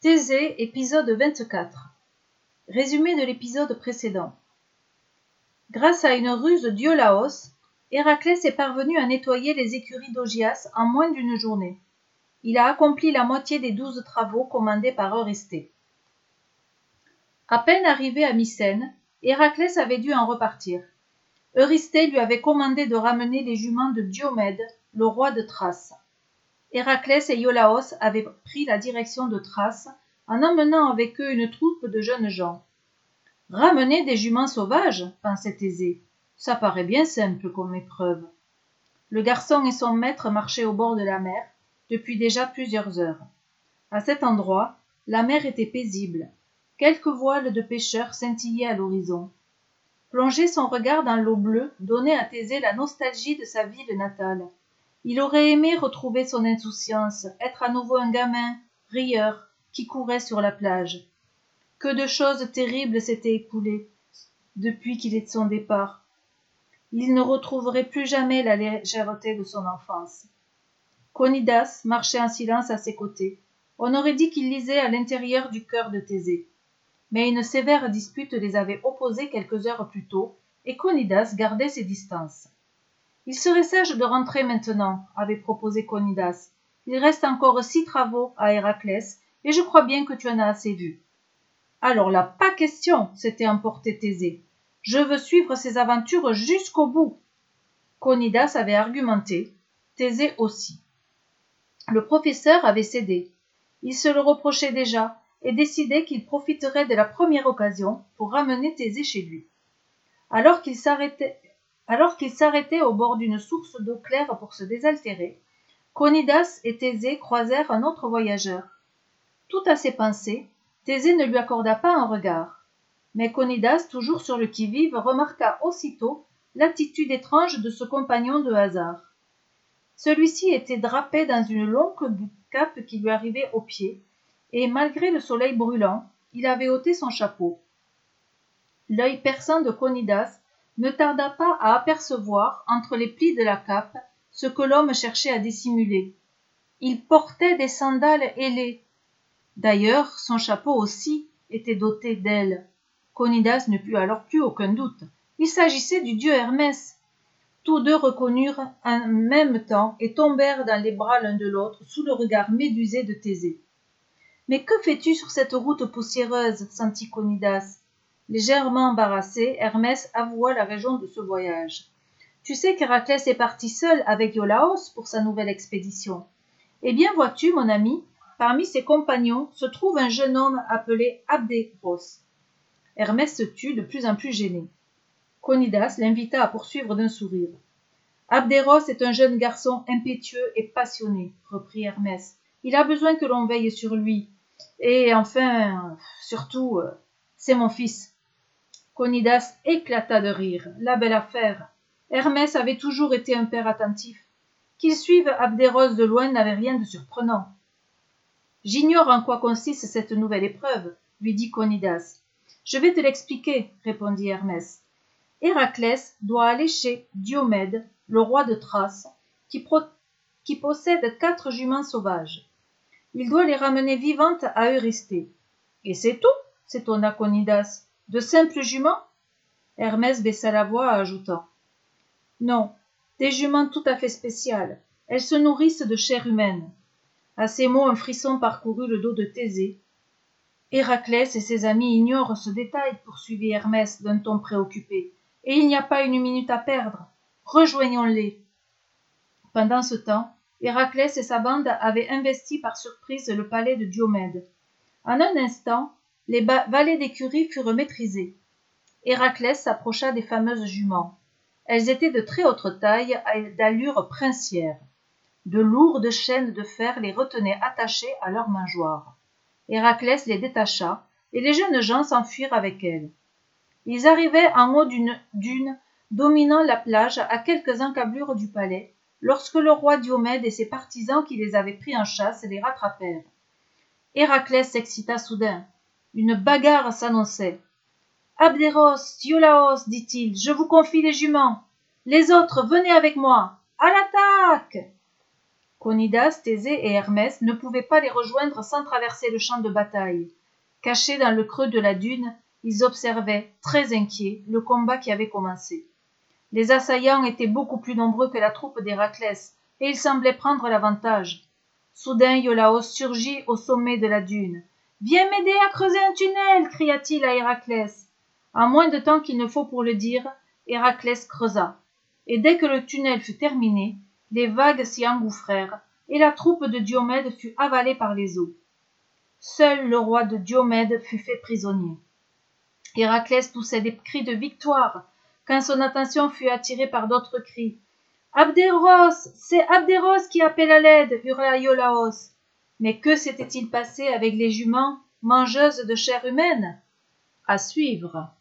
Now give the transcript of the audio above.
Thésée, épisode 24. Résumé de l'épisode précédent. Grâce à une ruse d'Iolaos, Héraclès est parvenu à nettoyer les écuries d'Augias en moins d'une journée. Il a accompli la moitié des douze travaux commandés par Eurysthée. À peine arrivé à Mycène, Héraclès avait dû en repartir. Eurysthée lui avait commandé de ramener les juments de Diomède, le roi de Thrace. Héraclès et Iolaos avaient pris la direction de Thrace en emmenant avec eux une troupe de jeunes gens. Ramener des juments sauvages, pensait Thésée. Ça paraît bien simple comme épreuve. Le garçon et son maître marchaient au bord de la mer depuis déjà plusieurs heures. À cet endroit, la mer était paisible. Quelques voiles de pêcheurs scintillaient à l'horizon. Plonger son regard dans l'eau bleue donnait à Thésée la nostalgie de sa ville natale. Il aurait aimé retrouver son insouciance, être à nouveau un gamin, rieur, qui courait sur la plage. Que de choses terribles s'étaient écoulées depuis qu'il est son départ. Il ne retrouverait plus jamais la légèreté de son enfance. Conidas marchait en silence à ses côtés. On aurait dit qu'il lisait à l'intérieur du cœur de Thésée. Mais une sévère dispute les avait opposés quelques heures plus tôt, et Conidas gardait ses distances. Il serait sage de rentrer maintenant, avait proposé Conidas. Il reste encore six travaux à Héraclès, et je crois bien que tu en as assez vu. Alors là, pas question, s'était emporté Thésée. Je veux suivre ces aventures jusqu'au bout. Conidas avait argumenté, Thésée aussi. Le professeur avait cédé. Il se le reprochait déjà, et décidait qu'il profiterait de la première occasion pour ramener Thésée chez lui. Alors qu'il s'arrêtait alors qu'il s'arrêtait au bord d'une source d'eau claire pour se désaltérer, Conidas et Thésée croisèrent un autre voyageur. Tout à ses pensées, Thésée ne lui accorda pas un regard. Mais Conidas, toujours sur le qui-vive, remarqua aussitôt l'attitude étrange de ce compagnon de hasard. Celui-ci était drapé dans une longue cape qui lui arrivait aux pieds, et malgré le soleil brûlant, il avait ôté son chapeau. L'œil perçant de Conidas ne tarda pas à apercevoir entre les plis de la cape ce que l'homme cherchait à dissimuler. Il portait des sandales ailées. D'ailleurs, son chapeau aussi était doté d'ailes. Conidas ne put alors plus aucun doute. Il s'agissait du dieu Hermès. Tous deux reconnurent en même temps et tombèrent dans les bras l'un de l'autre sous le regard médusé de Thésée. Mais que fais-tu sur cette route poussiéreuse? sentit Conidas. Légèrement embarrassé, Hermès avoua la raison de ce voyage. Tu sais qu'Héraclès est parti seul avec Iolaos pour sa nouvelle expédition. Eh bien, vois-tu, mon ami, parmi ses compagnons se trouve un jeune homme appelé Abdéros. Hermès se tut de plus en plus gêné. Conidas l'invita à poursuivre d'un sourire. Abdéros est un jeune garçon impétueux et passionné, reprit Hermès. Il a besoin que l'on veille sur lui. Et enfin, surtout, euh, c'est mon fils. Conidas éclata de rire. La belle affaire. Hermès avait toujours été un père attentif. Qu'il suive Abdéros de loin n'avait rien de surprenant. J'ignore en quoi consiste cette nouvelle épreuve, lui dit Conidas. Je vais te l'expliquer, répondit Hermès. Héraclès doit aller chez Diomède, le roi de Thrace, qui, qui possède quatre juments sauvages. Il doit les ramener vivantes à Eurysthée. Et c'est tout s'étonna Conidas. De simples juments? Hermès baissa la voix, ajoutant Non, des juments tout à fait spéciales. Elles se nourrissent de chair humaine. À ces mots, un frisson parcourut le dos de Thésée. Héraclès et ses amis ignorent ce détail, poursuivit Hermès d'un ton préoccupé, et il n'y a pas une minute à perdre. Rejoignons-les. Pendant ce temps, Héraclès et sa bande avaient investi par surprise le palais de Diomède. En un instant, les valets d'écurie furent maîtrisés. Héraclès s'approcha des fameuses juments. Elles étaient de très haute taille et d'allure princière. De lourdes chaînes de fer les retenaient attachées à leurs mangeoires. Héraclès les détacha, et les jeunes gens s'enfuirent avec elles. Ils arrivaient en haut d'une dune dominant la plage à quelques encablures du palais, lorsque le roi Diomède et ses partisans qui les avaient pris en chasse les rattrapèrent. Héraclès s'excita soudain. Une bagarre s'annonçait. Abderos, Iolaos, dit-il, je vous confie les juments. Les autres, venez avec moi. À l'attaque Conidas, Thésée et Hermès ne pouvaient pas les rejoindre sans traverser le champ de bataille. Cachés dans le creux de la dune, ils observaient, très inquiets, le combat qui avait commencé. Les assaillants étaient beaucoup plus nombreux que la troupe d'Héraclès, et ils semblaient prendre l'avantage. Soudain Iolaos surgit au sommet de la dune. Viens m'aider à creuser un tunnel cria-t-il à Héraclès. En moins de temps qu'il ne faut pour le dire, Héraclès creusa. Et dès que le tunnel fut terminé, les vagues s'y engouffrèrent, et la troupe de Diomède fut avalée par les eaux. Seul le roi de Diomède fut fait prisonnier. Héraclès poussait des cris de victoire, quand son attention fut attirée par d'autres cris. Abderos C'est Abderos qui appelle à l'aide hurla Iolaos. Mais que s'était-il passé avec les juments, mangeuses de chair humaine? À suivre.